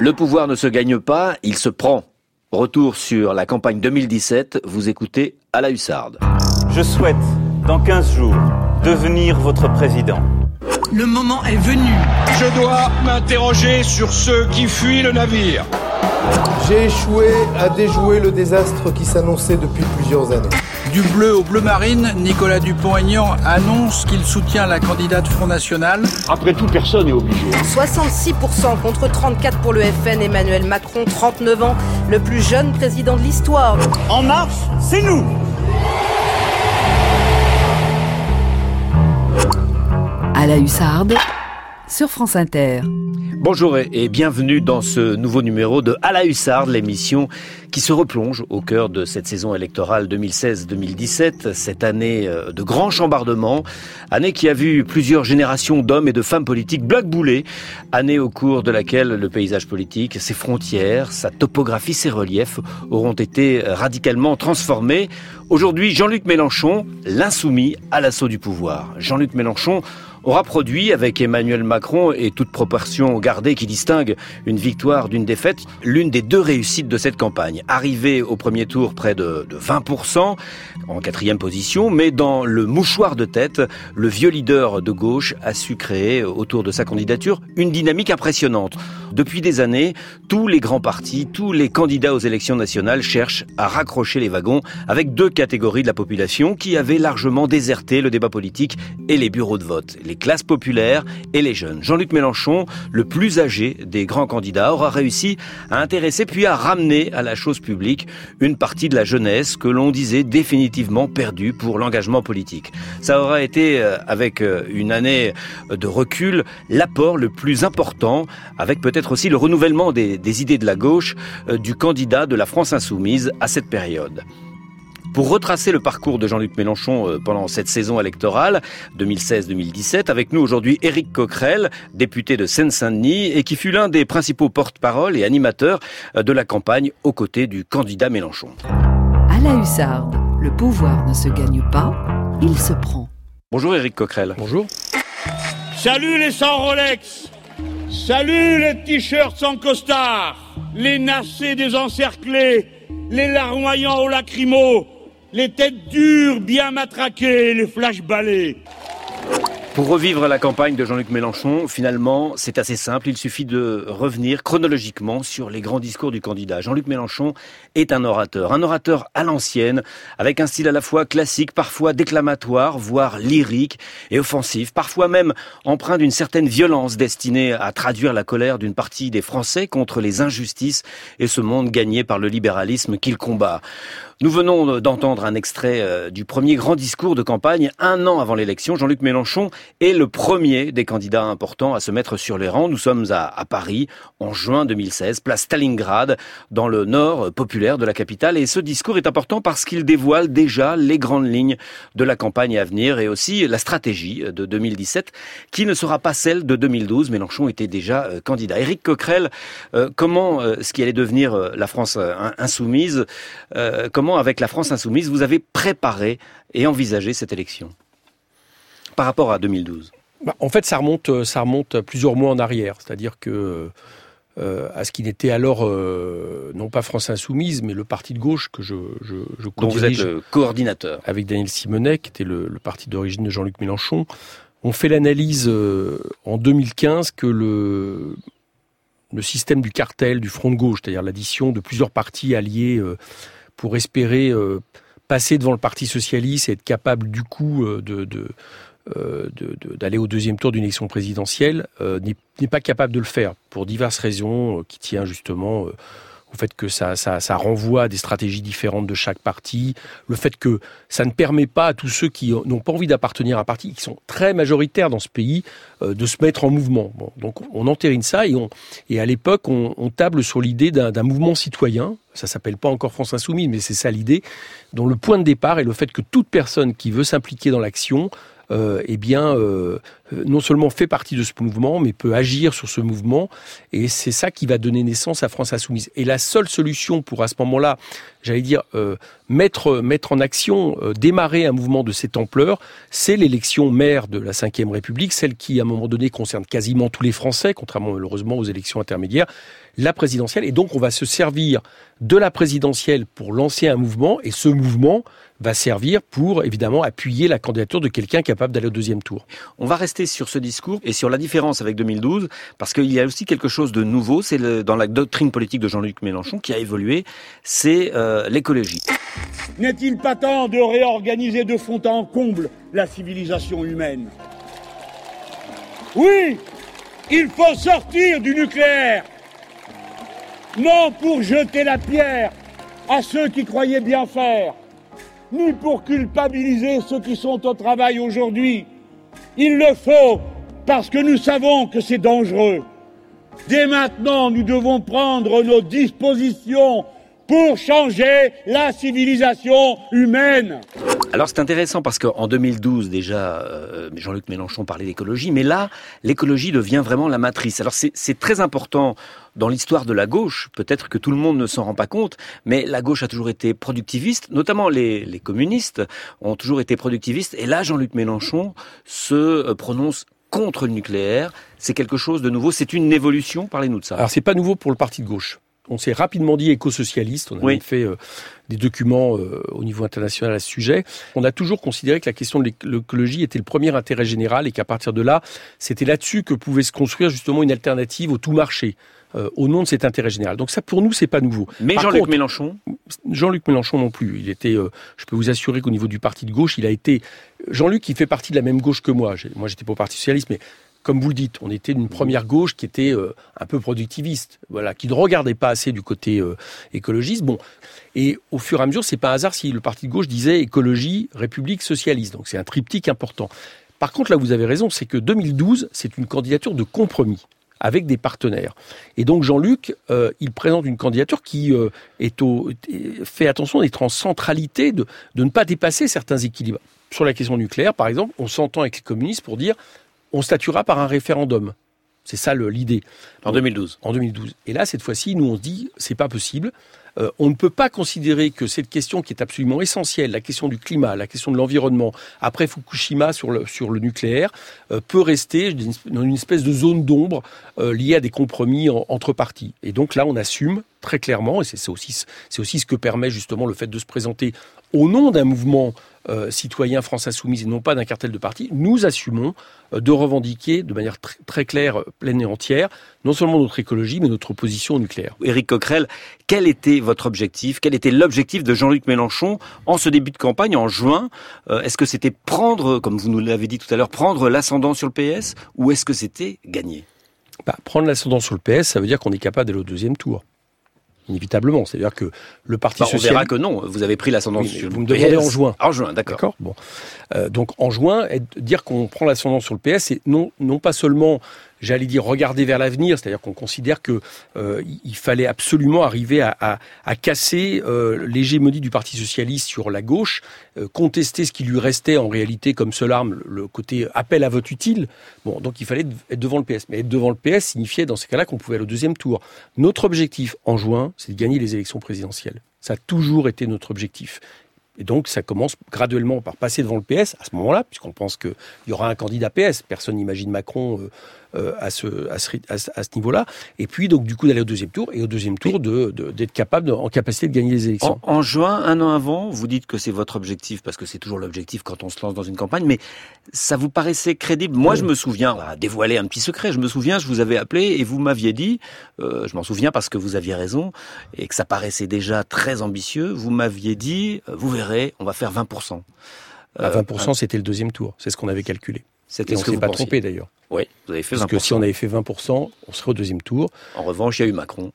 Le pouvoir ne se gagne pas, il se prend. Retour sur la campagne 2017, vous écoutez à la hussarde. Je souhaite, dans 15 jours, devenir votre président. Le moment est venu. Je dois m'interroger sur ceux qui fuient le navire. J'ai échoué à déjouer le désastre qui s'annonçait depuis plusieurs années. Du bleu au bleu marine, Nicolas Dupont-Aignan annonce qu'il soutient la candidate Front National. Après tout, personne n'est obligé. 66% contre 34 pour le FN, Emmanuel Macron, 39 ans, le plus jeune président de l'histoire. En marche, c'est nous À la hussarde, sur France Inter. Bonjour et bienvenue dans ce nouveau numéro de À la Hussarde, l'émission qui se replonge au cœur de cette saison électorale 2016-2017, cette année euh, de grands chambardements, année qui a vu plusieurs générations d'hommes et de femmes politiques blackboulés, année au cours de laquelle le paysage politique, ses frontières, sa topographie, ses reliefs auront été radicalement transformés. Aujourd'hui, Jean-Luc Mélenchon, l'insoumis à l'assaut du pouvoir. Jean-Luc Mélenchon aura produit, avec Emmanuel Macron et toute proportion gardée qui distingue une victoire d'une défaite, l'une des deux réussites de cette campagne. Arrivé au premier tour près de, de 20%, en quatrième position, mais dans le mouchoir de tête, le vieux leader de gauche a su créer autour de sa candidature une dynamique impressionnante. Depuis des années, tous les grands partis, tous les candidats aux élections nationales cherchent à raccrocher les wagons avec deux catégories de la population qui avaient largement déserté le débat politique et les bureaux de vote classes populaires et les jeunes. Jean-Luc Mélenchon, le plus âgé des grands candidats, aura réussi à intéresser puis à ramener à la chose publique une partie de la jeunesse que l'on disait définitivement perdue pour l'engagement politique. Ça aura été, euh, avec euh, une année de recul, l'apport le plus important, avec peut-être aussi le renouvellement des, idées de la gauche, euh, du candidat de la France insoumise à cette période. Pour retracer le parcours de Jean-Luc Mélenchon euh, pendant cette saison électorale 2016-2017, avec nous aujourd'hui Éric Coquerel, député de Seine-Saint-Denis et qui fut l'un des principaux porte-parole et animateurs euh, de la campagne aux côtés du candidat Mélenchon. À la hussarde, le pouvoir ne se gagne pas, il se prend. Bonjour Éric Coquerel. Bonjour. Salut les sans Rolex Salut les t-shirts sans costard Les nacés désencerclés Les larmoyants au lacrymo les têtes dures, bien matraquées, les flashs balais. Pour revivre la campagne de Jean-Luc Mélenchon, finalement, c'est assez simple. Il suffit de revenir chronologiquement sur les grands discours du candidat. Jean-Luc Mélenchon est un orateur, un orateur à l'ancienne, avec un style à la fois classique, parfois déclamatoire, voire lyrique et offensif, parfois même empreint d'une certaine violence destinée à traduire la colère d'une partie des Français contre les injustices et ce monde gagné par le libéralisme qu'il combat. Nous venons d'entendre un extrait euh, du premier grand discours de campagne un an avant l'élection. Jean-Luc Mélenchon est le premier des candidats importants à se mettre sur les rangs. Nous sommes à, Paris en juin 2016, place Stalingrad, dans le nord populaire de la capitale. Et ce discours est important parce qu'il dévoile déjà les grandes lignes de la campagne à venir et aussi la stratégie de 2017 qui ne sera pas celle de 2012. Mélenchon était déjà euh, candidat. Éric Coquerel, euh, comment ce qui allait devenir la France insoumise, comment avec la France insoumise, vous avez préparé et envisagé cette élection par rapport à 2012 bah, En fait, ça remonte, euh, ça remonte plusieurs mois en arrière. C'est-à-dire que euh, à ce qui n'était alors euh, non pas France Insoumise, mais le parti de gauche que je, je, je Dont vous êtes le coordinateur. Avec Daniel Simonet, qui était le, le parti d'origine de Jean-Luc Mélenchon. On fait l'analyse euh, en 2015 que le, le système du cartel, du front de gauche, c'est-à-dire l'addition de plusieurs partis alliés pour espérer euh, passer devant le Parti socialiste et être capable du coup euh, de d'aller au deuxième tour d'une élection présidentielle euh, n'est pas capable de le faire pour diverses raisons euh, qui tient justement euh, au fait que ça, ça, renvoie à des stratégies différentes de chaque parti, le fait que ça ne permet pas à tous ceux qui n'ont pas envie d'appartenir à un parti, qui sont très majoritaires dans ce pays, euh, de se mettre en mouvement. Donc on entérine ça et, on, et à l'époque on, table sur l'idée d'un mouvement citoyen, ça s'appelle pas encore France Insoumise, mais c'est ça l'idée, dont le point de départ est le fait que toute personne qui veut s'impliquer dans l'action euh, eh bien, euh, non seulement fait partie de ce mouvement, mais peut agir sur ce mouvement. Et c'est ça qui va donner naissance à France Insoumise. Et la seule solution pour à ce moment-là, j'allais dire, euh, mettre, mettre en action, euh, démarrer un mouvement de cette ampleur, c'est l'élection maire de la Ve République, celle qui, à un moment donné, concerne quasiment tous les Français, contrairement malheureusement aux élections intermédiaires, la présidentielle. Et donc, on va se servir de la présidentielle pour lancer un mouvement. Et ce mouvement, va servir pour évidemment appuyer la candidature de quelqu'un capable d'aller au deuxième tour. On va rester sur ce discours et sur la différence avec 2012 parce qu'il y a aussi quelque chose de nouveau, c'est dans la doctrine politique de Jean-Luc Mélenchon qui a évolué, c'est euh, l'écologie. N'est-il pas temps de réorganiser de fond en comble la civilisation humaine? Oui, il faut sortir du nucléaire. Non pour jeter la pierre à ceux qui croyaient bien faire, ni pour culpabiliser ceux qui sont au travail aujourd'hui. Il le faut parce que nous savons que c'est dangereux. Dès maintenant, nous devons prendre nos dispositions pour changer la civilisation humaine. Alors c'est intéressant parce qu'en 2012 déjà, euh, Jean-Luc Mélenchon parlait d'écologie, mais là, l'écologie devient vraiment la matrice. Alors c'est très important dans l'histoire de la gauche, peut-être que tout le monde ne s'en rend pas compte, mais la gauche a toujours été productiviste, notamment les, les communistes ont toujours été productivistes, et là Jean-Luc Mélenchon se euh, prononce contre le nucléaire. C'est quelque chose de nouveau, c'est une évolution, parlez-nous de ça. Alors c'est pas nouveau pour le parti de gauche on s'est rapidement dit éco-socialiste. On a même fait euh, des documents euh, au niveau international à ce sujet. On a toujours considéré que la question de l'écologie était le premier intérêt général et qu'à partir de là, c'était là-dessus que pouvait se construire justement une alternative au tout marché. Euh, au nom de cet intérêt général. Donc ça, pour nous, c'est pas nouveau. Mais Jean-Luc Mélenchon Jean-Luc Mélenchon non plus. Il était, je peux vous assurer qu'au niveau du parti de gauche, il a été Jean-Luc, il fait partie de la même gauche que moi. Moi, j'étais pas au Parti socialiste, mais comme vous le dites, on était une première gauche qui était euh, un peu productiviste, voilà, qui ne regardait pas assez du côté euh, écologiste. Bon, et au fur et à mesure, c'est pas un hasard si le parti de gauche disait écologie, république, socialiste. Donc c'est un triptyque important. Par contre, là, vous avez raison, c'est que 2012, c'est une candidature de compromis avec des partenaires. Et donc Jean-Luc, euh, il présente une candidature qui fait attention d'être en centralité, de ne pas dépasser certains équilibres. Sur la question nucléaire, par exemple, on s'entend avec les communistes pour dire on statuera par un référendum. C'est ça l'idée. En 2012. En 2012. Et là, cette fois-ci, nous on se dit, c'est pas possible. Euh, on ne peut pas considérer que cette question qui est absolument essentielle, la question du climat, la question de l'environnement, après Fukushima sur le, sur le nucléaire, euh, peut rester dans une espèce de zone d'ombre euh, liée à des compromis entre partis. Et donc là, on assume très clairement, et c'est aussi, aussi ce que permet justement le fait de se présenter au nom d'un mouvement euh, citoyen France Insoumise et non pas d'un cartel de partis, nous assumons euh, de revendiquer de manière très claire, pleine et entière, non seulement notre écologie, mais notre position au nucléaire. Éric Coquerel, quel était votre objectif? Quel était l'objectif de Jean-Luc Mélenchon en ce début de campagne, en juin? Euh, Est-ce que c'était prendre, comme vous nous l'avez dit tout à l'heure, prendre l'ascendant sur le PS ou est-ce que c'était gagner? Bah, Prendre l'ascendant sur le PS, ça veut dire qu'on est capable d'aller au deuxième tour inévitablement. C'est-à-dire que le Parti bah, On verra que non, vous avez pris l'ascendant sur Vous me demandez en juin. En juin, d'accord. Bon. Euh, donc en juin, dire qu'on prend l'ascendant sur le PS, c'est non, non pas seulement j'allais dire regarder vers l'avenir, c'est-à-dire qu'on considère que euh, fallait absolument arriver à, à, à casser euh, l'hégémonie du Parti socialiste sur la gauche, euh, contester ce qui lui restait en réalité comme seule arme, le côté appel à vote utile. Bon, donc il fallait être devant le PS. Mais être devant le PS signifiait dans ces cas-là qu'on pouvait aller au deuxième tour. Notre objectif en juin, c'est de gagner les élections présidentielles. Ça a toujours été notre objectif. Et donc, ça commence graduellement par passer devant le PS à ce moment-là, puisqu'on pense qu'il y aura un candidat PS. Personne n'imagine Macron euh, euh, à ce, à ce, à ce niveau-là. Et puis, donc, du coup, d'aller au deuxième tour, et au deuxième tour, d'être de, capable, en capacité de gagner les élections. En, juin, un an avant, vous dites que c'est votre objectif, parce que c'est toujours l'objectif quand on se lance dans une campagne, mais ça vous paraissait crédible Moi, je me souviens, on va dévoiler un petit secret, je me souviens, je vous avais appelé et vous m'aviez dit, euh, je m'en souviens parce que vous aviez raison, et que ça paraissait déjà très ambitieux, vous m'aviez dit, vous verrez, on va faire 20%. À 20%, euh, c'était le deuxième tour. C'est ce qu'on avait calculé. C'était ce on ne s'est pas trompé d'ailleurs. Oui, vous avez fait 20%. Parce que si on avait fait 20%, on serait au deuxième tour. En revanche, il y a eu Macron.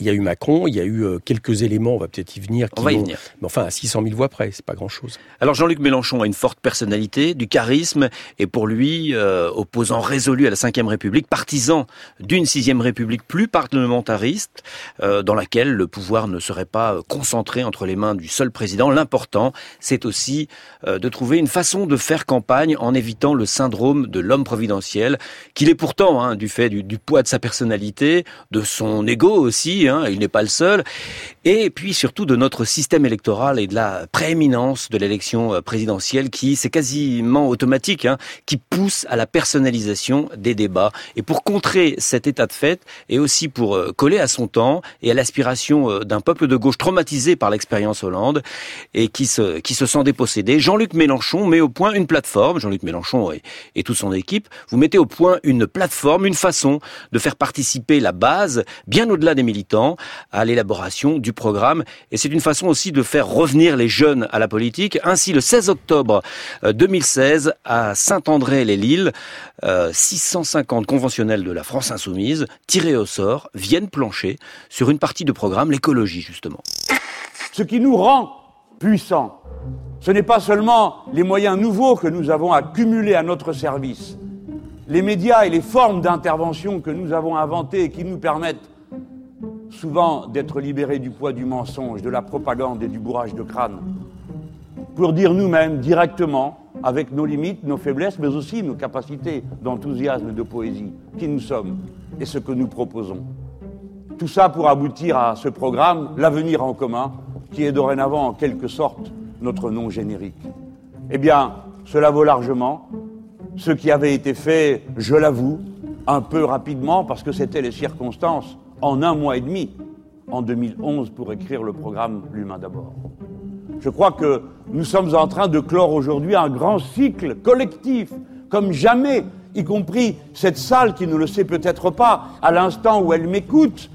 Il y a eu Macron, il y a eu euh, quelques éléments, on va peut-être y venir. Qui on va y venir. Mais enfin, à 600 000 voix près, c'est pas grand-chose. Alors Jean-Luc Mélenchon a une forte personnalité, du charisme, et pour lui, euh, opposant résolu à la Ve République, partisan d'une Sixième République plus parlementariste, euh, dans laquelle le pouvoir ne serait pas concentré entre les mains du seul président. L'important, c'est aussi de trouver une façon de faire campagne en évitant le syndrome de l'homme providentiel, qu'il est pourtant, hein, du fait du, du poids de sa personnalité, de son ego aussi, Hein, il n'est pas le seul, et puis surtout de notre système électoral et de la prééminence de l'élection euh, présidentielle qui, c'est quasiment automatique, hein, qui pousse à la personnalisation des débats. Et pour contrer cet état de fait, et aussi pour euh, coller à son temps et à l'aspiration euh, d'un peuple de gauche traumatisé par l'expérience Hollande et qui se, qui se sent dépossédé, Jean-Luc Mélenchon met au point une plateforme, Jean-Luc Mélenchon et, et toute son équipe, vous mettez au point une plateforme, une façon de faire participer la base, bien au-delà des militants, à l'élaboration du programme. Et c'est une façon aussi de faire revenir les jeunes à la politique. Ainsi, le 16 octobre 2016, euh, à Saint-André-les-Lilles, 650 euh, conventionnels de la France insoumise, tirés au sort, viennent plancher sur une partie de programme, l'écologie justement. Ce qui nous rend puissants, ce n'est pas seulement les moyens nouveaux que nous avons accumulés à notre service, les médias et les formes d'intervention que nous avons inventées et qui nous permettent souvent d'être libérés du poids du mensonge, de la propagande et du bourrage de crâne, pour dire nous-mêmes directement, avec nos limites, nos faiblesses, mais aussi nos capacités d'enthousiasme et de poésie, qui nous sommes et ce que nous proposons. Tout ça pour aboutir à ce programme, L'avenir en commun, qui est dorénavant en quelque sorte notre nom générique. Eh bien, cela vaut largement. Ce qui avait été fait, je l'avoue, un peu rapidement, parce que c'était les circonstances, en un mois et demi, en 2011, pour écrire le programme L'humain d'abord. Je crois que nous sommes en train de clore aujourd'hui un grand cycle collectif, comme jamais, y compris cette salle qui ne le sait peut-être pas, à l'instant où elle m'écoute.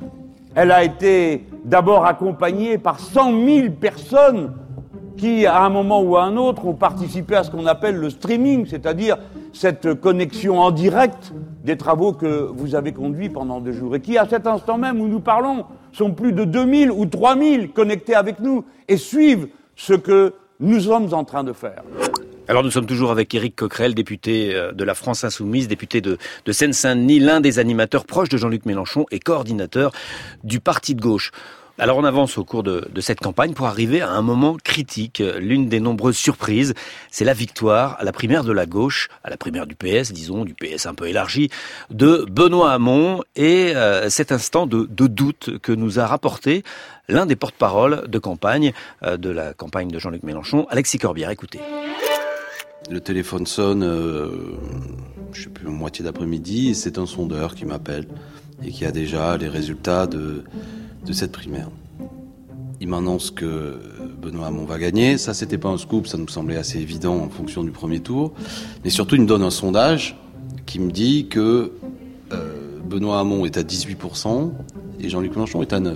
Elle a été d'abord accompagnée par 100 000 personnes qui, à un moment ou à un autre, ont participé à ce qu'on appelle le streaming, c'est-à-dire cette connexion en direct des travaux que vous avez conduits pendant deux jours et qui, à cet instant même où nous parlons, sont plus de 2000 ou 3000 connectés avec nous et suivent ce que nous sommes en train de faire. Alors nous sommes toujours avec Éric Coquerel, député euh, de la France Insoumise, député de, de Seine-Saint-Denis, l'un des animateurs proches de Jean-Luc Mélenchon et coordinateur du Parti de gauche. Alors on avance au cours de, cette campagne pour arriver à un moment critique. L'une des nombreuses surprises, c'est la victoire à la primaire de la gauche, à la primaire du PS, disons, du PS un peu élargi, de Benoît Hamon et euh, cet instant de, doute que nous a rapporté l'un des porte-parole de campagne euh, de la campagne de Jean-Luc Mélenchon, Alexis Corbière. Écoutez. Le téléphone sonne, euh, je sais plus, moitié d'après-midi, et c'est un sondeur qui m'appelle et qui a déjà les résultats de de cette primaire. Il m'annonce que Benoît Hamon va gagner. Ça, c'était pas un scoop, ça nous semblait assez évident en fonction du premier tour. Mais surtout, il me donne un sondage qui me dit que euh, Benoît Hamon est à 18% et Jean-Luc Mélenchon est à 9%.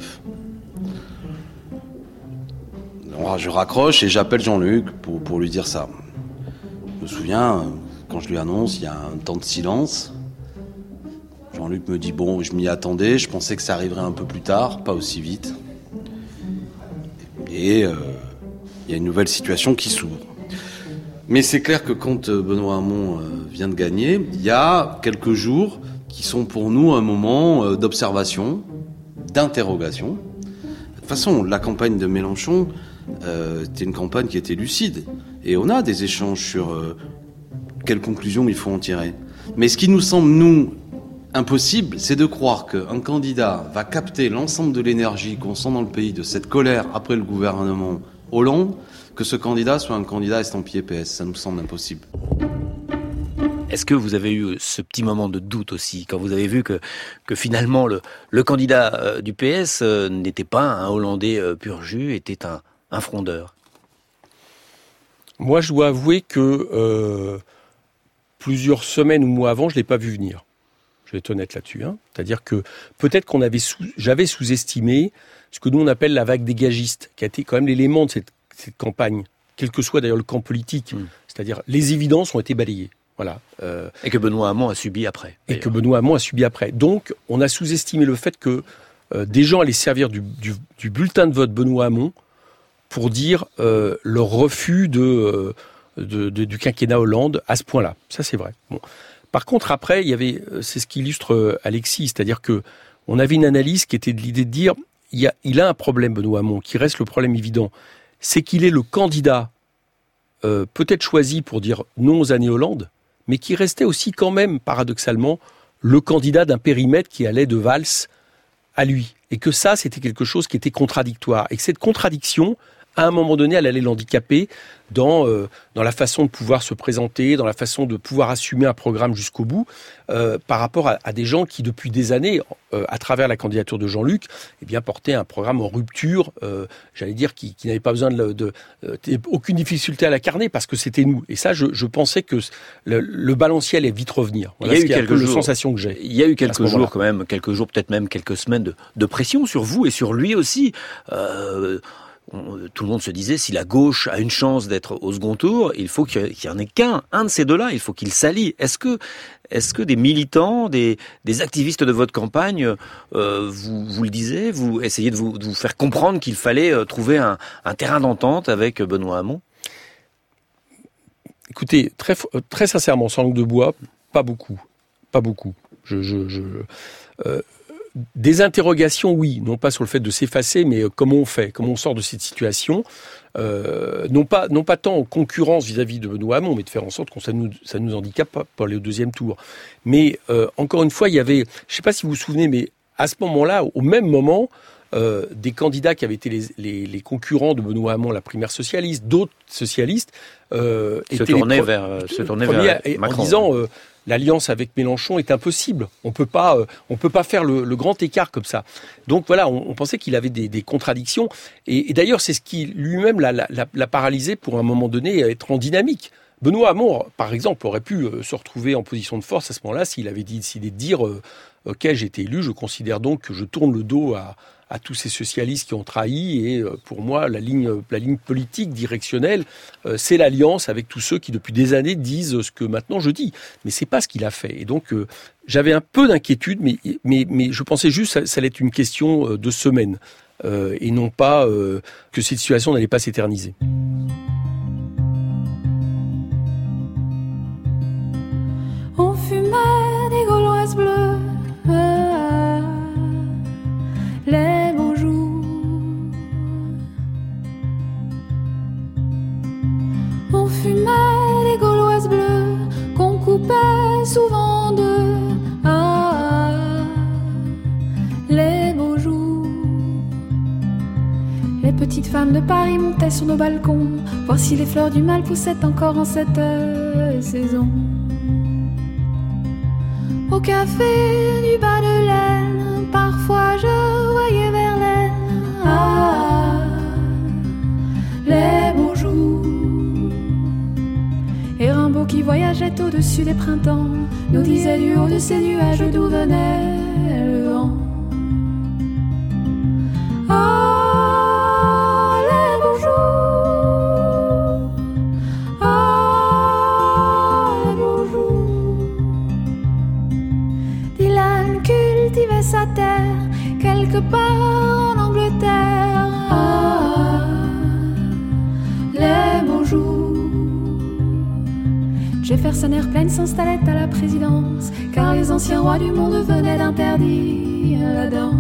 je raccroche et j'appelle Jean-Luc pour, pour lui dire ça. Je me souviens, quand je lui annonce, il y a un temps de silence. Jean-Luc me dit bon, je m'y attendais, je pensais que ça arriverait un peu plus tard, pas aussi vite. Et euh, il y a une nouvelle situation qui s'ouvre. Mais c'est clair que quand euh, Benoît Hamon euh, vient de gagner, il y a quelques jours qui sont pour nous un moment d'observation, d'interrogation. De toute façon, la campagne de Mélenchon, c'était une campagne qui était lucide. Et on a des échanges sur quelles conclusions il faut en tirer. Mais ce qui nous semble, nous, impossible, c'est de croire qu'un candidat va capter l'ensemble de l'énergie qu'on sent dans le pays de cette colère après le gouvernement Hollande, que ce candidat soit un candidat estampillé PS. Ça nous semble impossible. Est-ce que vous avez eu ce petit moment de doute aussi, quand vous avez vu que, finalement le, candidat euh, du PS euh, n'était pas un Hollandais euh, pur jus, était un frondeur? Moi, je dois avouer que plusieurs semaines ou mois avant, je ne l'ai pas vu venir. Je vais être honnête là-dessus. Hein. C'est-à-dire que peut-être qu'on avait j'avais sous-estimé ce que nous on appelle la vague dégagiste, qui a été quand même l'élément de cette, campagne, quel que soit d'ailleurs le camp politique. Hmm. C'est-à-dire les évidences ont été balayées. Voilà. Euh, et que Benoît Hamon a subi après. Et que Benoît Hamon a subi après. Donc, on a sous-estimé le fait que des gens allaient servir du, bulletin de vote Benoît Hamon pour dire leur refus de, du quinquennat Hollande à ce point-là. Ça, c'est vrai. Bon. Par contre, après, il y avait, c'est ce qu'illustre Alexis, c'est-à-dire que on avait une analyse qui était de l'idée de dire, il, y a, il a un problème, Benoît Hamon, qui reste le problème évident, c'est qu'il est le candidat peut-être choisi pour dire non aux années Hollande, mais qui restait aussi quand même, paradoxalement, le candidat d'un périmètre qui allait de Valls à lui. Et que ça, c'était quelque chose qui était contradictoire. Et que cette contradiction, à un moment donné, elle allait l'handicaper dans, euh, dans la façon de pouvoir se présenter, dans la façon de pouvoir assumer un programme jusqu'au bout, euh, par rapport à, des gens qui, depuis des années, euh, à travers la candidature de Jean-Luc, eh bien, portaient un programme en rupture, j'allais dire, qui, qui n'avait pas besoin de, de, aucune difficulté à l'incarner, parce que c'était nous. Et ça, je, je pensais que le, le balancier allait vite revenir. Voilà il y a eu quelques jours, sensation que j'ai. Il y a eu quelques jours, quand même, quelques jours, peut-être même quelques semaines de, de, pression sur vous et sur lui aussi. Euh, tout le monde se disait si la gauche a une chance d'être au second tour, il faut qu'il n'y en ait qu'un, un de ces deux-là, il faut qu'il s'allie. Est-ce que, des militants, des, activistes de votre campagne, euh, vous, le disiez, vous essayez de vous, faire comprendre qu'il fallait euh, trouver un, terrain d'entente avec Benoît Hamon? Écoutez, très, sincèrement, sans langue de bois, pas beaucoup, pas beaucoup. Euh, des interrogations, oui, non pas sur le fait de s'effacer, mais euh, comment on fait, comment on sort de cette situation, euh, non pas non pas tant en concurrence vis-à-vis de Benoît Hamon, mais de faire en sorte que ça nous ça nous handicape pas pour aller au deuxième tour. Mais euh, encore une fois, il y avait, je sais pas si vous vous souvenez, mais à ce moment-là, au même moment, euh, des candidats qui avaient été les, les, les, concurrents de Benoît Hamon, la primaire socialiste, d'autres socialistes, euh, se tournaient vers, se tournaient vers Macron. en disant l'alliance avec Mélenchon est impossible. On peut pas, euh, on peut pas faire le, grand écart comme ça. Donc voilà, on, pensait qu'il avait des, contradictions. Et, d'ailleurs, c'est ce qui lui-même l'a paralysé pour un moment donné à être en dynamique. Benoît Hamon, par exemple, aurait pu euh, se retrouver en position de force à ce moment-là s'il avait décidé de dire euh, Ok, j'ai été élu, je considère donc que je tourne le dos à, à tous ces socialistes qui ont trahi. Et euh, pour moi, la ligne, la ligne politique directionnelle, euh, c'est l'alliance avec tous ceux qui depuis des années disent ce que maintenant je dis. Mais c'est pas ce qu'il a fait. Et donc euh, j'avais un peu d'inquiétude, mais, mais, mais je pensais juste que ça, allait être une question de semaines et non pas que cette situation n'allait pas s'éterniser. Souvent de ah, les beaux jours. Les petites femmes de Paris montaient sur nos balcons, voir si les fleurs du mal poussaient encore en cette saison. Au café du bas de laine, parfois je ah, les beaux jours. Qui voyageait au-dessus des printemps nous disait du haut de ces nuages d'où venait le vent. Ah, les beaux jours. Dylan cultivait sa terre quelque part Jefferson Airplane s'installait à la présidence, car les anciens rois du monde venaient d'interdire la danse.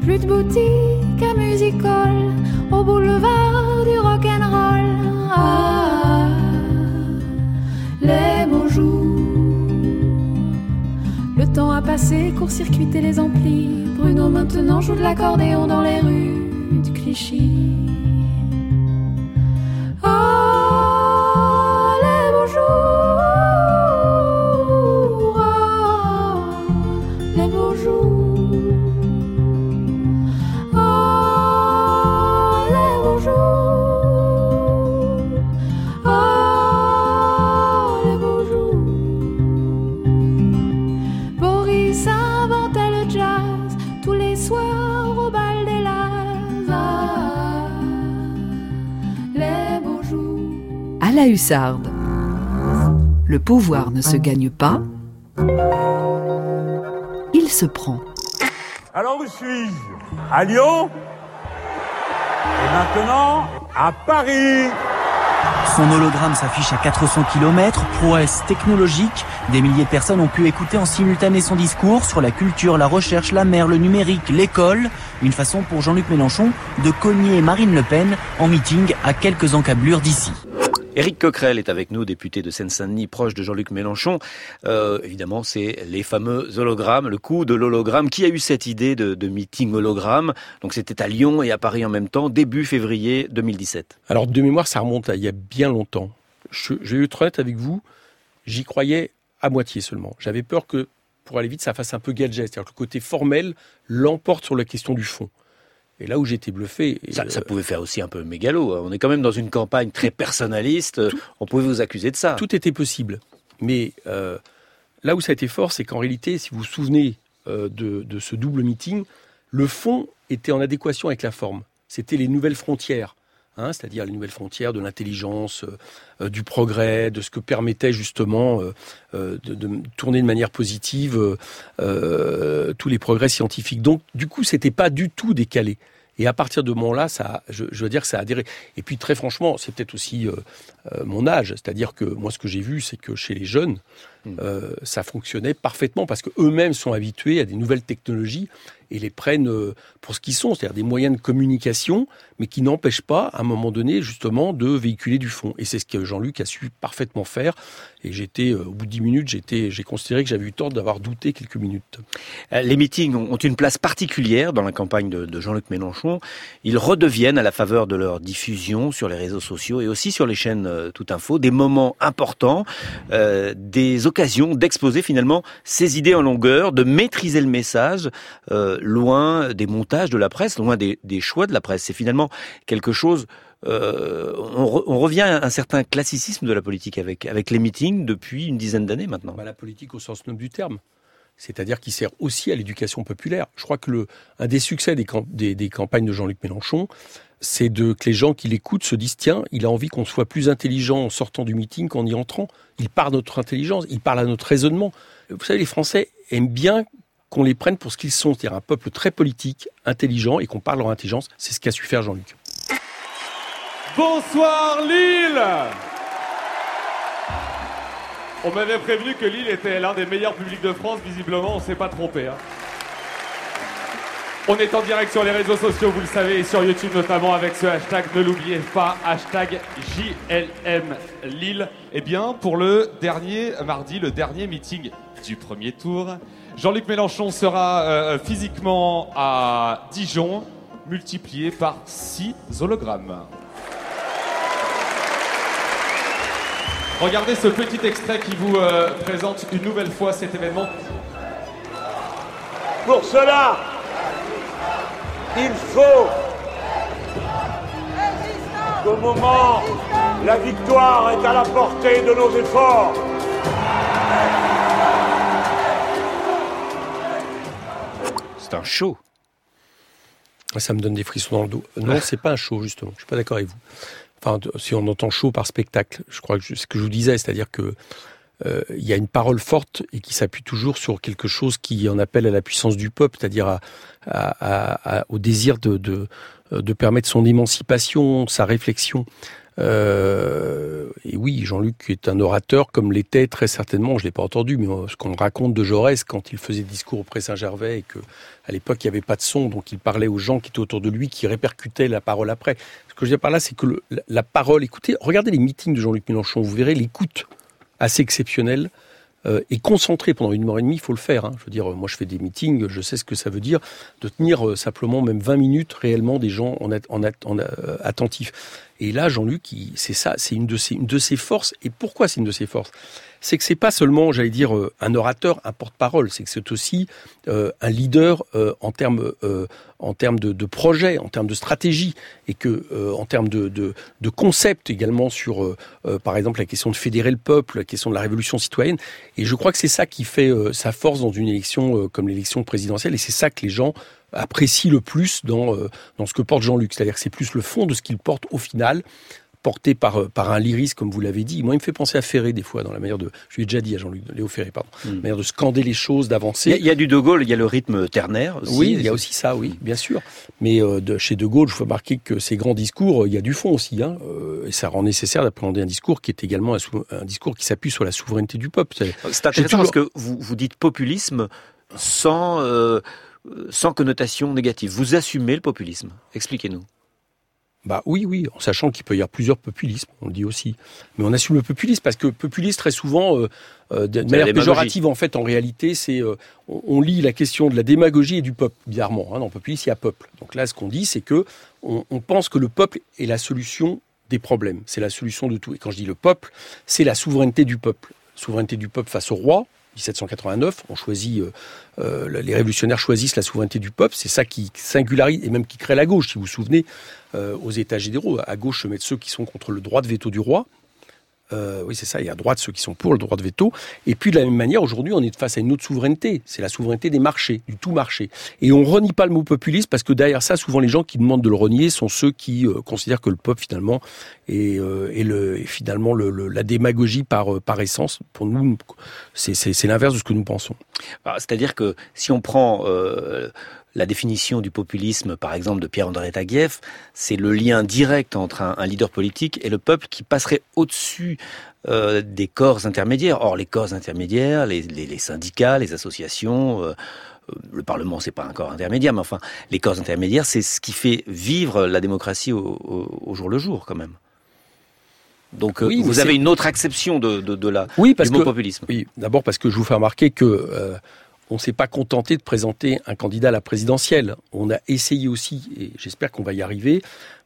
Plus de boutique à music au boulevard du rock'n'roll. Ah, les beaux jours. Le temps a passé, court-circuité les amplis. Bruno maintenant joue de l'accordéon dans les rues de Clichy. Hussarde. Le pouvoir ne se gagne pas, il il se prend. Alors où suis-je? À Lyon? Et maintenant, à Paris son hologramme s'affiche à 400 km, prouesse technologique. Des milliers de personnes ont pu écouter en simultané son discours sur la culture, la recherche, la mer, le numérique, l'école. Une façon pour Jean-Luc Mélenchon de cogner Marine Le Pen en meeting à quelques encablures d'ici. Éric Coquerel est avec nous, député de Seine-Saint-Denis, proche de Jean-Luc Mélenchon. Euh, évidemment, c'est les fameux hologrammes, le coup de l'hologramme. Qui a eu cette idée de, meeting hologramme? Donc c'était à Lyon et à Paris en même temps, début février 2017. Alors de mémoire, ça remonte à il y a bien longtemps. Je, je vais être honnête avec vous, j'y croyais à moitié seulement. J'avais peur que, pour aller vite, ça fasse un peu gadget, c'est-à-dire que le côté formel l'emporte sur la question du fond. Et là où j'étais bluffé. Ça, ça, pouvait faire aussi un peu mégalo. On est quand même dans une campagne très personnaliste. Tout, on pouvait vous accuser de ça. Tout était possible. Mais euh, là où ça a été fort, c'est qu'en réalité, si vous vous souvenez euh, de, de, ce double meeting, le fond était en adéquation avec la forme. C'était les nouvelles frontières. Hein, c'est-à-dire les nouvelles frontières de l'intelligence, euh, du progrès, de ce que permettait justement de, de, tourner de manière positive tous les progrès scientifiques. Donc, du coup, c'était pas du tout décalé. Et à partir de moment-là, ça, je, je, veux dire que ça a adhéré. Et puis très franchement, c'est peut-être aussi euh, euh, mon âge, c'est-à-dire que moi, ce que j'ai vu, c'est que chez les jeunes, euh, ça fonctionnait parfaitement parce que eux-mêmes sont habitués à des nouvelles technologies et les prennent euh, pour ce qu'ils sont, c'est-à-dire des moyens de communication, mais qui n'empêchent pas, à un moment donné, justement, de véhiculer du fond. Et c'est ce que Jean-Luc a su parfaitement faire. Et j'étais, euh, au bout de dix minutes, j'étais, j'ai considéré que j'avais eu tort d'avoir douté quelques minutes. Les meetings ont une place particulière dans la campagne de, de Jean-Luc Mélenchon. Ils redeviennent, à la faveur de leur diffusion sur les réseaux sociaux et aussi sur les chaînes euh, Tout Info, des moments importants, euh, des occasions d'exposer finalement ses idées en longueur, de maîtriser le message, euh, loin des montages de la presse, loin des, choix de la presse. C'est finalement quelque chose euh, on, re, on, revient à un certain classicisme de la politique avec, avec les meetings depuis une dizaine d'années maintenant. Bah, la politique au sens noble du terme. C'est-à-dire qui sert aussi à l'éducation populaire. Je crois que un des succès des, camp, des campagnes de Jean-Luc Mélenchon, c'est de que les gens qui l'écoutent se disent tiens, il a envie qu'on soit plus intelligent en sortant du meeting qu'en y entrant. Il parle à notre intelligence, il parle à notre raisonnement. Vous savez, les Français aiment bien qu'on les prenne pour ce qu'ils sont, c'est-à-dire un peuple très politique, intelligent, et qu'on parle leur intelligence. C'est ce qu'a su faire Jean-Luc. Bonsoir Lille On m'avait prévenu que Lille était l'un des meilleurs publics de France, visiblement on s'est pas trompé. Hein. On est en direct sur les réseaux sociaux, vous le savez, et sur YouTube notamment avec ce hashtag, ne l'oubliez pas, hashtag JLM Lille. Eh bien, pour le dernier mardi, le dernier meeting du premier tour, Jean-Luc Mélenchon sera euh, physiquement à Dijon, multiplié par 6 hologrammes. Regardez ce petit extrait qui vous euh, présente une nouvelle fois cet événement. Pour cela, il faut qu'au moment la victoire est à la portée de nos efforts. C'est un show. Ça me donne des frissons dans le dos. Non, c'est pas un show, justement. Je suis pas d'accord avec vous. Enfin, si on entend show par spectacle, je crois que ce que je vous disais, c'est-à-dire que euh, il y a une parole forte et qui s'appuie toujours sur quelque chose qui en appelle à la puissance du peuple, c'est-à-dire au désir de, permettre son émancipation, sa réflexion. Euh, et oui, Jean-Luc est un orateur comme l'était très certainement, je l'ai pas entendu, mais ce qu'on raconte de Jaurès quand il faisait discours auprès Saint-Gervais et que à l'époque il n'y avait pas de son, donc il parlait aux gens qui étaient autour de lui, qui répercutaient la parole après. Ce que je veux dire par là, c'est que la parole, écoutez, regardez les meetings de Jean-Luc Mélenchon, vous verrez l'écoute assez exceptionnelle euh, et concentré pendant une heure et demie, il faut le faire. Hein. Je veux dire, moi je fais des meetings, je sais ce que ça veut dire de tenir euh, simplement même 20 minutes réellement des gens en, en, en euh, attentifs. Et là, Jean-Luc, c'est ça, c'est une de ses forces. Et pourquoi c'est une de ses forces? C'est que c'est pas seulement, j'allais dire, euh, un orateur, un porte-parole. C'est que c'est aussi euh, un leader euh, en termes de, projet, en termes de stratégie, et que en termes de, de, de concept également sur, par exemple, la question de fédérer le peuple, la question de la révolution citoyenne. Et je crois que c'est ça qui fait sa force dans une élection comme l'élection présidentielle. Et c'est ça que les gens apprécie le plus dans, euh, dans ce que porte Jean-Luc. C'est-à-dire que c'est plus le fond de ce qu'il porte au final porté par euh, par un lyrisme comme vous l'avez dit. Moi, il me fait penser à Ferré des fois dans la manière de. Je lui ai déjà dit à Jean-Luc Léo Ferré, pardon, Hmm. la manière de scander les choses, d'avancer. Il y, a du De Gaulle, il y a le rythme ternaire. Aussi, oui, il y a aussi ça, oui, bien sûr. Mais euh, de, chez De Gaulle, je faut remarquer que ces grands discours, euh, il y a du fond aussi, hein, euh, et ça rend nécessaire d'appréhender un discours qui est également un, un discours qui s'appuie sur la souveraineté du peuple. C'est intéressant toujours... parce que vous, vous dites populisme sans sans connotation négative. Vous assumez le populisme. Expliquez-nous. Bah oui, oui, en sachant qu'il peut y avoir plusieurs populismes, on le dit aussi. Mais on assume le populisme parce que populiste, très souvent, euh, euh, de manière péjorative, en fait, en réalité, c'est euh, on, on, lit la question de la démagogie et du peuple, bizarrement. Hein, dans populisme, il y a peuple. Donc là, ce qu'on dit, c'est que on, on pense que le peuple est la solution des problèmes. C'est la solution de tout. Et quand je dis le peuple, c'est la souveraineté du peuple. Souveraineté du peuple face au roi, 1789, on choisit, euh, euh, les révolutionnaires choisissent la souveraineté du peuple. C'est ça qui singularise et même qui crée la gauche. Si vous vous souvenez, euh, aux États généraux, à gauche se mettent ceux qui sont contre le droit de veto du roi. Euh, oui, c'est ça. Et à droite ceux qui sont pour le droit de veto. Et puis de la même manière, aujourd'hui, on est face à une autre souveraineté. C'est la souveraineté des marchés, du tout marché. Et on renie pas le mot populiste parce que derrière ça, souvent les gens qui demandent de le renier sont ceux qui euh, considèrent que le peuple finalement est, euh, finalement le, le, la démagogie par essence. Pour nous, c'est l'inverse de ce que nous pensons. C'est-à-dire que si on prend la définition du populisme, par exemple, de Pierre-André Taguieff, c'est le lien direct entre un, un, leader politique et le peuple qui passerait au-dessus euh, des corps intermédiaires. Or, les corps intermédiaires, les, les, les syndicats, les associations, euh, le Parlement, c'est pas un corps intermédiaire, mais enfin, les corps intermédiaires, c'est ce qui fait vivre la démocratie au, au, au jour le jour, quand même. Donc oui, vous avez une autre acception de, de, de la oui, parce du mot que, populisme. Oui, d'abord parce que je vous fais remarquer que euh, on s'est pas contenté de présenter un candidat à la présidentielle. On a essayé aussi, et j'espère qu'on va y arriver,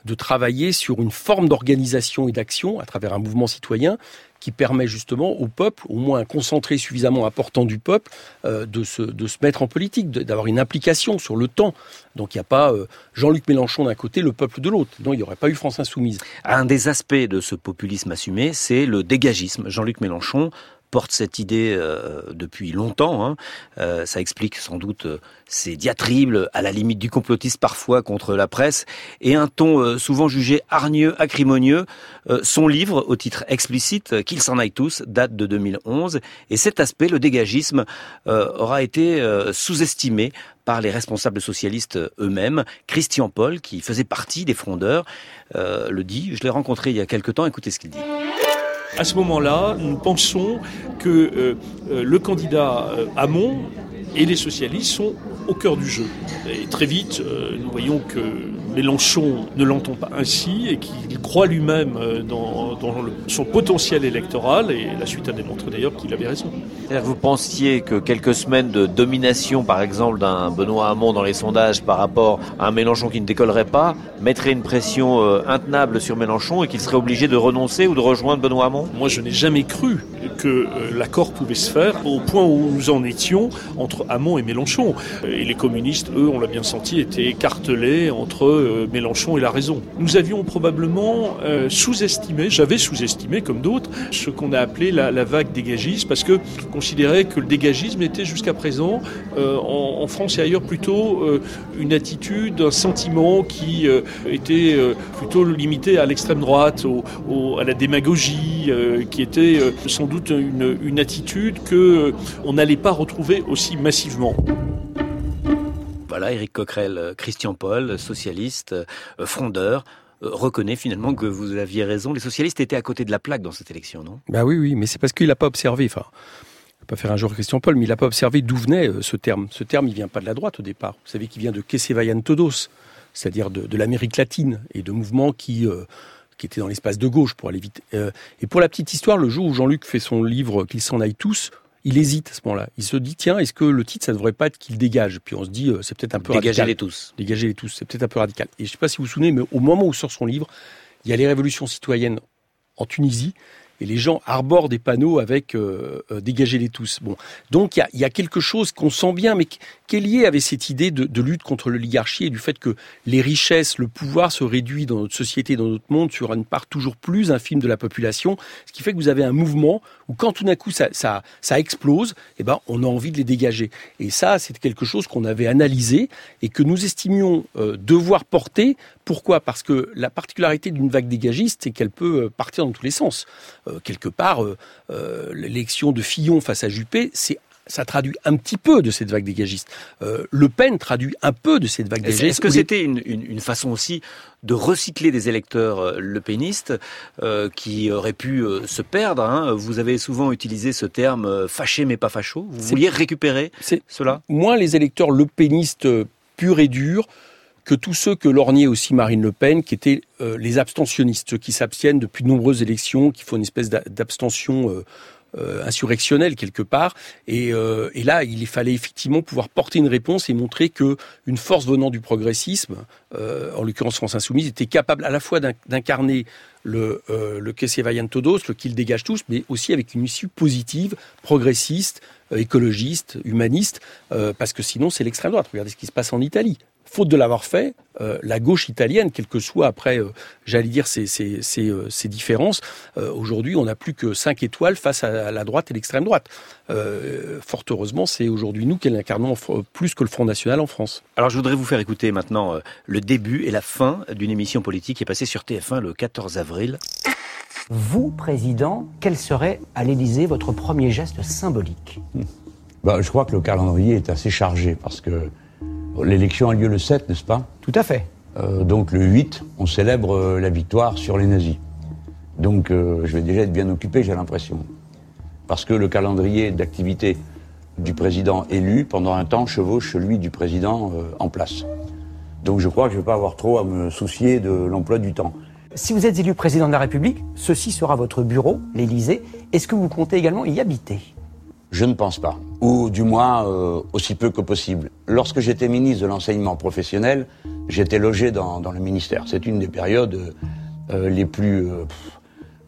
de travailler sur une forme d'organisation et d'action à travers un mouvement citoyen qui permet justement au peuple, au moins un concentré suffisamment important du peuple, euh, de, se, de se mettre en politique, d'avoir une implication sur le temps. Donc il n'y a pas euh, Jean-Luc Mélenchon d'un côté, le peuple de l'autre. Non, il n'y aurait pas eu France Insoumise. Un des aspects de ce populisme assumé, c'est le dégagisme. Jean-Luc Mélenchon porte cette idée euh, depuis longtemps. Hein. Euh, ça explique sans doute euh, ses diatribes, à la limite du complotisme parfois contre la presse, et un ton euh, souvent jugé hargneux, acrimonieux. Euh, son livre, au titre explicite, Qu'ils s'en aillent tous, date de 2011, et cet aspect, le dégagisme, euh, aura été sous-estimé par les responsables socialistes eux-mêmes. Christian Paul, qui faisait partie des frondeurs, le dit. Je l'ai rencontré il y a quelque temps. Écoutez ce qu'il dit. À ce moment-là, nous pensons que euh, euh, le candidat euh, Hamon et les socialistes sont au cœur du jeu. Et très vite, nous voyons que Mélenchon ne l'entend pas ainsi et qu'il croit lui-même euh, dans, dans le, son potentiel électoral et la suite a démontré d'ailleurs qu'il avait raison. Vous pensiez que quelques semaines de domination, par exemple, d'un Benoît Hamon dans les sondages par rapport à un Mélenchon qui ne décollerait pas, mettrait une pression euh, intenable sur Mélenchon et qu'il serait obligé de renoncer ou de rejoindre Benoît Hamon? Moi, je n'ai jamais cru que euh, l'accord pouvait se faire au point où nous en étions entre Hamon et Mélenchon. Et les communistes, eux, on l'a bien senti, étaient écartelés entre euh, Mélenchon et la raison. Nous avions probablement euh, sous-estimé, j'avais sous-estimé comme d'autres, ce qu'on a appelé la, vague dégagiste, parce que je considérais que le dégagisme était jusqu'à présent, euh, en, France et ailleurs, plutôt une attitude, un sentiment qui était plutôt limité à l'extrême droite, à la démagogie, qui était sans doute une, une attitude que on n'allait pas retrouver aussi massivement. Voilà, Éric Coquerel, Christian Paul, socialiste, euh, frondeur, euh, reconnaît finalement que vous aviez raison. Les socialistes étaient à côté de la plaque dans cette élection, non? Bah oui, oui, mais c'est parce qu'il n'a pas observé. Enfin, je vais pas faire un jour Christian Paul, mais il n'a pas observé d'où venait euh, ce terme. Ce terme, il vient pas de la droite au départ. Vous savez qu'il vient de Kesevayan Todos, c'est-à-dire de, l'Amérique latine et de mouvements qui euh, qui étaient dans l'espace de gauche pour aller vite. Euh, et pour la petite histoire, le jour où Jean-Luc fait son livre Qu'ils s'en aillent tous, il hésite à ce moment-là. Il se dit tiens, est-ce que le titre ça devrait pas être qu'il dégage? Puis on se dit euh, c'est peut-être un peu Dégagez radical. les tous. Dégagez les tous, c'est peut-être un peu radical. Et je sais pas si vous vous souvenez, mais au moment où sort son livre, il y a les révolutions citoyennes en Tunisie et les gens arborent des panneaux avec euh, euh, dégagez-les tous. Bon, donc il y a, quelque chose qu'on sent bien, mais qui est lié avec cette idée de, de lutte contre l'oligarchie et du fait que les richesses, le pouvoir se réduit dans notre société, dans notre monde, sur une part toujours plus infime de la population, ce qui fait que vous avez un mouvement où quand tout d'un coup ça, ça, ça explose, eh ben on a envie de les dégager. Et ça, c'est quelque chose qu'on avait analysé et que nous estimions euh, devoir porter Pourquoi? Parce que la particularité d'une vague dégagiste, c'est qu'elle peut partir dans tous les sens. quelque part, l'élection de Fillon face à Juppé, c'est ça traduit un petit peu de cette vague dégagiste. Euh, le Pen traduit un peu de cette vague dégagiste. Est-ce que c'était une, une, façon aussi de recycler des électeurs euh, lepénistes euh, qui auraient pu euh, se perdre hein? Vous avez souvent utilisé ce terme fâché mais pas facho. Vous vouliez récupérer cela? Moins les électeurs lepénistes purs et durs que tous ceux que lorgnait aussi Marine Le Pen, qui étaient les abstentionnistes, ceux qui s'abstiennent depuis de nombreuses élections, qui font une espèce d'abstention euh, insurrectionnel quelque part. Euh, et, là, il fallait effectivement pouvoir porter une réponse et montrer que une force venant du progressisme, euh, en l'occurrence France Insoumise, était capable à la fois d'incarner le, le que se vayan todos, le qu'ils dégagent tous, mais aussi avec une issue positive, progressiste, écologiste, humaniste, parce que sinon c'est l'extrême droite. Regardez ce qui se passe en Italie faute de l'avoir fait, euh, la gauche italienne, quelles que soient après, euh, j'allais dire, ces, ces, ces, euh, différences, aujourd'hui, on n'a plus que cinq étoiles face à, la droite et l'extrême droite. fort heureusement, c'est aujourd'hui nous qui l'incarnons plus que le Front National en France. Alors, je voudrais vous faire écouter maintenant le début et la fin d'une émission politique qui est passée sur TF1 le 14 avril. Vous, président, quel serait à l'Élysée votre premier geste symbolique? Bah, Je crois que le calendrier est assez chargé parce que L'élection a lieu le 7, n'est-ce pas? Tout à fait. Euh, donc le 8, on célèbre euh, la victoire sur les nazis. Donc euh, je vais déjà être bien occupé, j'ai l'impression. Parce que le calendrier d'activité du président élu, pendant un temps, chevauche celui du président en place. Donc je crois que je ne vais pas avoir trop à me soucier de l'emploi du temps. Si vous êtes élu président de la République, ceci sera votre bureau, l'Élysée. Est-ce que vous comptez également y habiter? Je ne pense pas, ou du moins euh, aussi peu que possible. Lorsque j'étais ministre de l'enseignement professionnel, j'étais logé dans, le ministère. C'est une des périodes euh, les plus euh,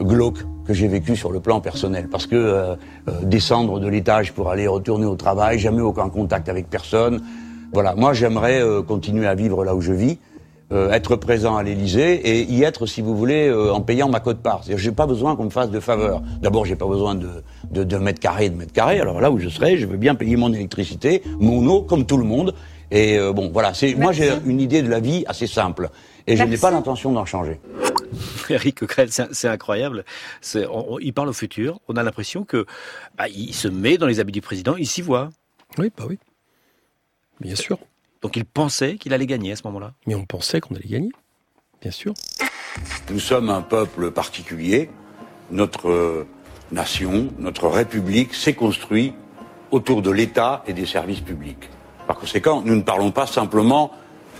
glauques que j'ai vécues sur le plan personnel, parce que descendre de l'étage pour aller retourner au travail, jamais aucun contact avec personne. Voilà, moi j'aimerais continuer à vivre là où je vis, euh, être présent à l'Élysée et y être, si vous voulez, euh, en payant ma cote-part. C'est-à-dire, j'ai pas besoin qu'on me fasse de faveurs. D'abord, j'ai pas besoin de, de, de mètres carrés, de mètres carrés. Alors là où je serai, je veux bien payer mon électricité, mon eau, comme tout le monde. Et euh, bon, voilà. C'est moi, j'ai une idée de la vie assez simple, et je n'ai pas l'intention d'en changer. Eric Coquerel, c'est incroyable. il parle au futur. On a l'impression que bah, il se met dans les habits du président. Il s'y voit. Oui, bah oui. Bien sûr. Donc il pensait qu'il allait gagner à ce moment-là. Mais on pensait qu'on allait gagner, bien sûr. Nous sommes un peuple particulier. Notre euh, nation, notre République s'est construite autour de l'État et des services publics. Par conséquent, nous ne parlons pas simplement,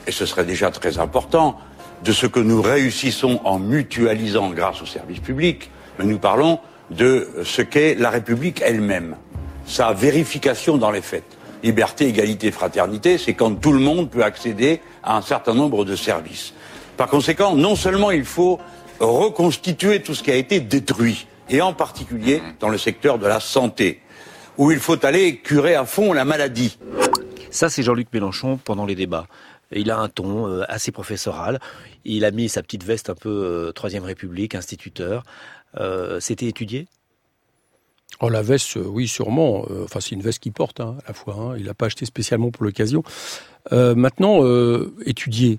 et ce serait déjà très important, de ce que nous réussissons en mutualisant grâce aux services publics, mais nous parlons de ce qu'est la République elle-même, sa vérification dans les faits liberté, égalité, fraternité, c'est quand tout le monde peut accéder à un certain nombre de services. Par conséquent, non seulement il faut reconstituer tout ce qui a été détruit, et en particulier dans le secteur de la santé, où il faut aller curer à fond la maladie. Ça, c'est Jean-Luc Mélenchon pendant les débats. Il a un ton euh, assez professoral. Il a mis sa petite veste un peu euh, Troisième République, instituteur. Euh, c'était étudié? Oh, la veste, euh, oui, sûrement. Euh, enfin, c'est une veste qu'il porte hein, à la fois. Hein. Il l'a pas acheté spécialement pour l'occasion. Euh, maintenant, étudier.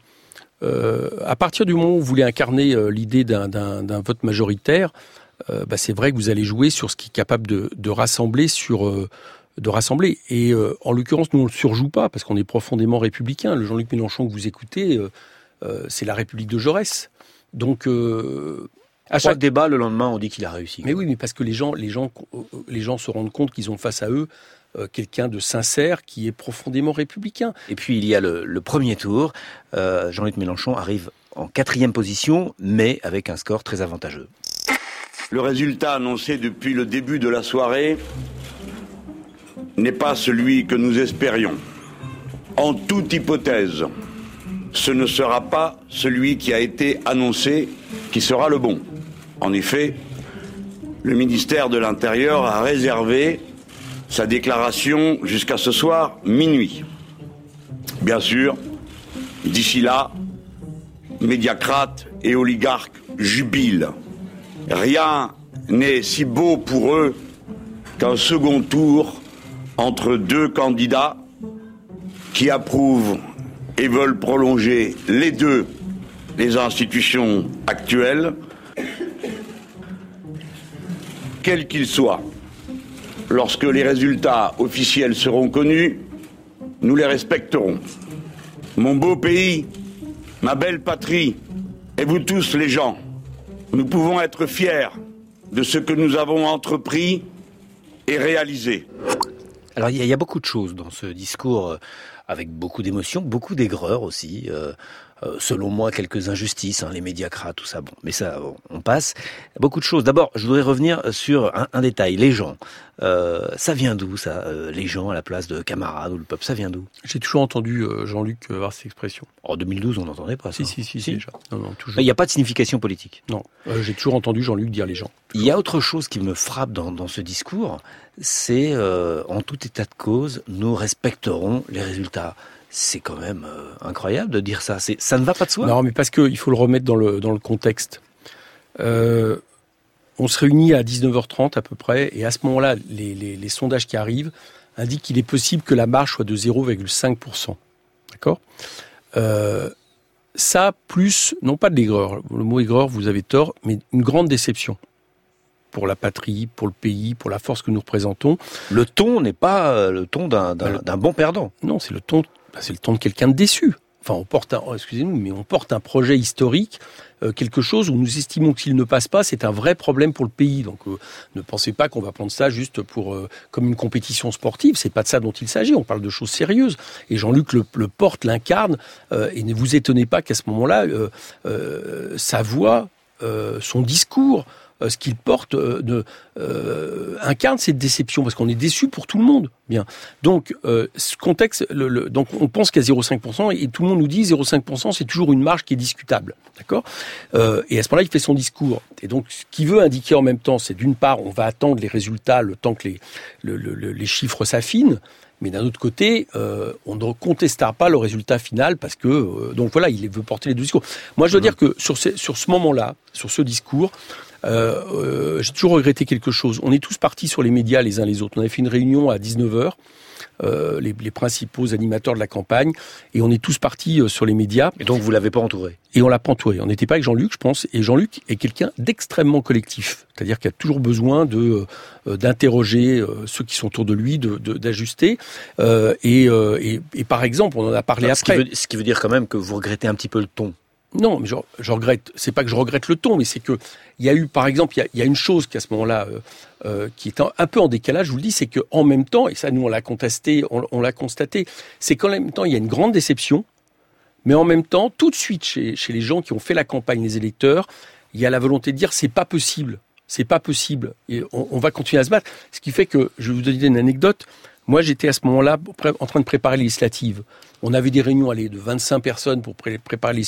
à partir du moment où vous voulez incarner l'idée d'un vote majoritaire, bah, c'est vrai que vous allez jouer sur ce qui est capable de, rassembler sur de rassembler. Et en l'occurrence, nous on le surjoue pas parce qu'on est profondément républicain. Le Jean-Luc Mélenchon que vous écoutez, c'est la République de Jaurès. Donc à chaque débat, le lendemain, on dit qu'il a réussi. Mais oui, mais parce que les gens, les gens, les gens se rendent compte qu'ils ont face à eux euh, quelqu'un de sincère qui est profondément républicain. Et puis il y a le, premier tour. Euh, Jean-Luc Mélenchon arrive en quatrième position, mais avec un score très avantageux. Le résultat annoncé depuis le début de la soirée n'est pas celui que nous espérions. En toute hypothèse, ce ne sera pas celui qui a été annoncé qui sera le bon. En effet, le ministère de l'Intérieur a réservé sa déclaration jusqu'à ce soir minuit. Bien sûr, d'ici là, médiacrates et oligarques jubilent. Rien n'est si beau pour eux qu'un second tour entre deux candidats qui approuvent et veulent prolonger les deux les institutions actuelles, quels qu'ils soient. Lorsque les résultats officiels seront connus, nous les respecterons. Mon beau pays, ma belle patrie, et vous tous les gens, nous pouvons être fiers de ce que nous avons entrepris et réalisé. Alors il y, a beaucoup de choses dans ce discours, euh, avec beaucoup d'émotions, beaucoup d'aigreur aussi. Euh, euh, selon moi, quelques injustices, hein, les médiacrats, tout ça. Bon, mais ça, on passe. Beaucoup de choses. D'abord, je voudrais revenir sur un, un détail. Les gens. Euh, ça vient d'où, ça euh, Les gens à la place de camarades ou le peuple, ça vient d'où? J'ai toujours entendu euh, Jean-Luc avoir cette expression. En 2012, on n'entendait pas ça. Si, si, si, si. déjà. Non, non, toujours. Il n'y a pas de signification politique. Non, j'ai toujours entendu Jean-Luc dire les gens. Il y a autre chose qui me frappe dans, dans ce discours, c'est en tout état de cause, nous respecterons les résultats c'est quand même euh, incroyable de dire ça. Ça ne va pas de soi. Non, mais parce qu'il faut le remettre dans le, dans le contexte. Euh, on se réunit à 19h30 à peu près, et à ce moment-là, les, les, les, sondages qui arrivent indiquent qu'il est possible que la marge soit de 0,5%. D'accord? Euh, Ça, plus, non pas de l'aigreur, le mot aigreur, vous avez tort, mais une grande déception pour la patrie, pour le pays, pour la force que nous représentons. Le ton n'est pas le ton d'un bon perdant. Non, c'est le ton bah, c'est le ton de quelqu'un de déçu. Enfin, on porte un, oh, excusez-nous, mais on porte un projet historique, euh, quelque chose où nous estimons qu'il ne passe pas, c'est un vrai problème pour le pays. Donc, euh, ne pensez pas qu'on va prendre ça juste pour euh, comme une compétition sportive. C'est pas de ça dont il s'agit. On parle de choses sérieuses. Et Jean-Luc le, le, porte, l'incarne. Euh, et ne vous étonnez pas qu'à ce moment-là, sa voix, son discours, ce qu'il porte euh, de, euh, incarne cette déception parce qu'on est déçu pour tout le monde. Bien. Donc, ce contexte, le, le, donc on pense qu'à 0,5% et tout le monde nous dit 0,5% c'est toujours une marge qui est discutable. D'accord? Et à ce moment-là, il fait son discours. Et donc, ce qu'il veut indiquer en même temps, c'est d'une part, on va attendre les résultats le temps que les, le, les chiffres s'affinent. Mais d'un autre côté, euh, on ne contestera pas le résultat final parce que euh, donc voilà, il veut porter les deux discours. Moi, je dois mmh. dire que sur, ces, sur ce moment-là, sur ce discours, euh, euh, j'ai toujours regretté quelque chose. On est tous partis sur les médias les uns les autres. On avait fait une réunion à 19h. Euh, les, les, principaux animateurs de la campagne, et on est tous partis euh, sur les médias. Et donc vous l'avez pas entouré? Et on l'a pas entouré. On n'était pas avec Jean-Luc, je pense, et Jean-Luc est quelqu'un d'extrêmement collectif, c'est-à-dire qu'il a toujours besoin de euh, d'interroger euh, ceux qui sont autour de lui, d'ajuster. De, de, et, et, et, par exemple, on en a parlé Alors, après. Ce qui, veut, ce qui veut dire quand même que vous regrettez un petit peu le ton. Non, mais je, regrette. C'est pas que je regrette le ton, mais c'est que il y a eu, par exemple, il y a, une chose qui à ce moment-là, euh, euh, qui est un, peu en décalage. Je vous le dis, c'est que en même temps, et ça nous on l'a contesté, on, l'a constaté, c'est qu'en même temps il y a une grande déception, mais en même temps, tout de suite chez, chez les gens qui ont fait la campagne, les électeurs, il y a la volonté de dire c'est pas possible, c'est pas possible, et on, on va continuer à se battre. Ce qui fait que, je vais vous donner une anecdote. Moi, j'étais à ce moment-là en train de préparer les législatives. On avait des réunions de 25 personnes pour pré préparer les.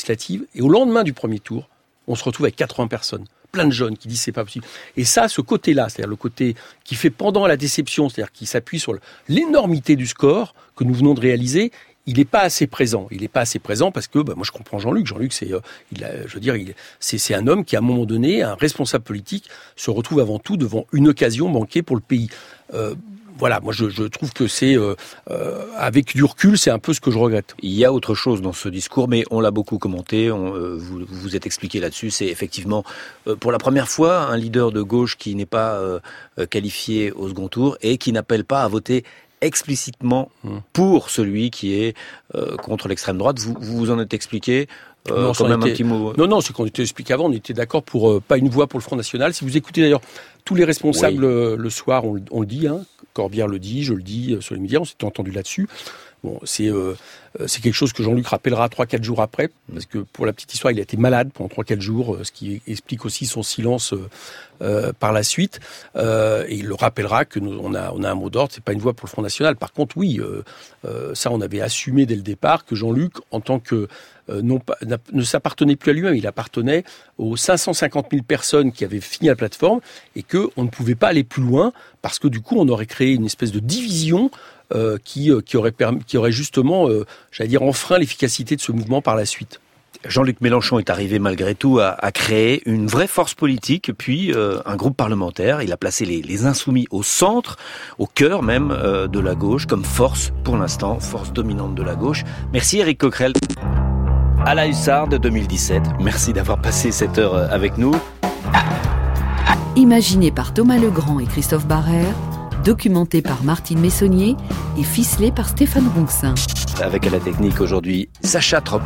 Et au lendemain du premier tour, on se retrouve avec 80 personnes. Plein de jeunes qui disent c'est pas possible. Et ça, ce côté-là, c'est-à-dire le côté qui fait pendant la déception, c'est-à-dire qui s'appuie sur l'énormité du score que nous venons de réaliser, il n'est pas assez présent. Il n'est pas assez présent parce que, bah, moi, je comprends Jean-Luc. Jean-Luc, c'est, euh, je veux dire, c'est un homme qui, à un moment donné, un responsable politique, se retrouve avant tout devant une occasion manquée pour le pays. Euh, voilà, moi je, je trouve que c'est, euh, euh, avec du recul, c'est un peu ce que je regrette. Il y a autre chose dans ce discours, mais on l'a beaucoup commenté, on, euh, vous vous êtes expliqué là-dessus, c'est effectivement pour la première fois un leader de gauche qui n'est pas qualifié au second tour et qui n'appelle pas à voter explicitement mmh. pour celui qui est euh, contre l'extrême droite. Vous, vous vous en êtes expliqué non, quand même était... un petit mot. Non, non, c'est qu'on était expliqué avant, on était d'accord pour euh, pas une voix pour le Front National. Si vous écoutez d'ailleurs tous les responsables oui. euh, le soir, on, on le dit, hein, Corbière le dit, je le dis euh, sur les médias, on s'était entendu là-dessus. C'est euh, c'est quelque chose que Jean-Luc rappellera trois quatre jours après, parce que pour la petite histoire, il a été malade pendant trois quatre jours, ce qui explique aussi son silence euh, euh, par la suite. Euh, et il le rappellera que nous, on a un mot d'ordre, c'est pas une voix pour le Front National. Par contre, oui, ça on avait assumé dès le départ que Jean-Luc, en tant que ne s'appartenait plus à lui-même, il appartenait aux 550 000 personnes qui avaient fini la plateforme et que on ne pouvait pas aller plus loin parce que du coup on aurait créé une espèce de division euh, qui, euh, qui, aurait permis, qui aurait justement, euh, j'allais dire, enfreint l'efficacité de ce mouvement par la suite. Jean-Luc Mélenchon est arrivé malgré tout à, à, créer une vraie force politique, puis euh, un groupe parlementaire. Il a placé les, les, insoumis au centre, au cœur même euh, de la gauche, comme force pour l'instant, force dominante de la gauche. Merci Eric Coquerel. À la Hussarde 2017. Merci d'avoir passé cette heure avec nous. Imaginé par Thomas Legrand et Christophe Barrère, documenté par Martine Messonnier et ficelé par Stéphane Ronxin. Avec à la technique aujourd'hui Sacha Trop.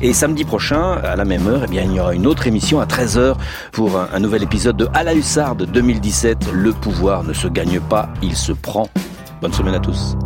Et samedi prochain, à la même heure, eh il y aura une autre émission à 13h pour un, un nouvel épisode de À la Hussarde 2017. Le pouvoir ne se gagne pas, il se prend. Bonne semaine à tous.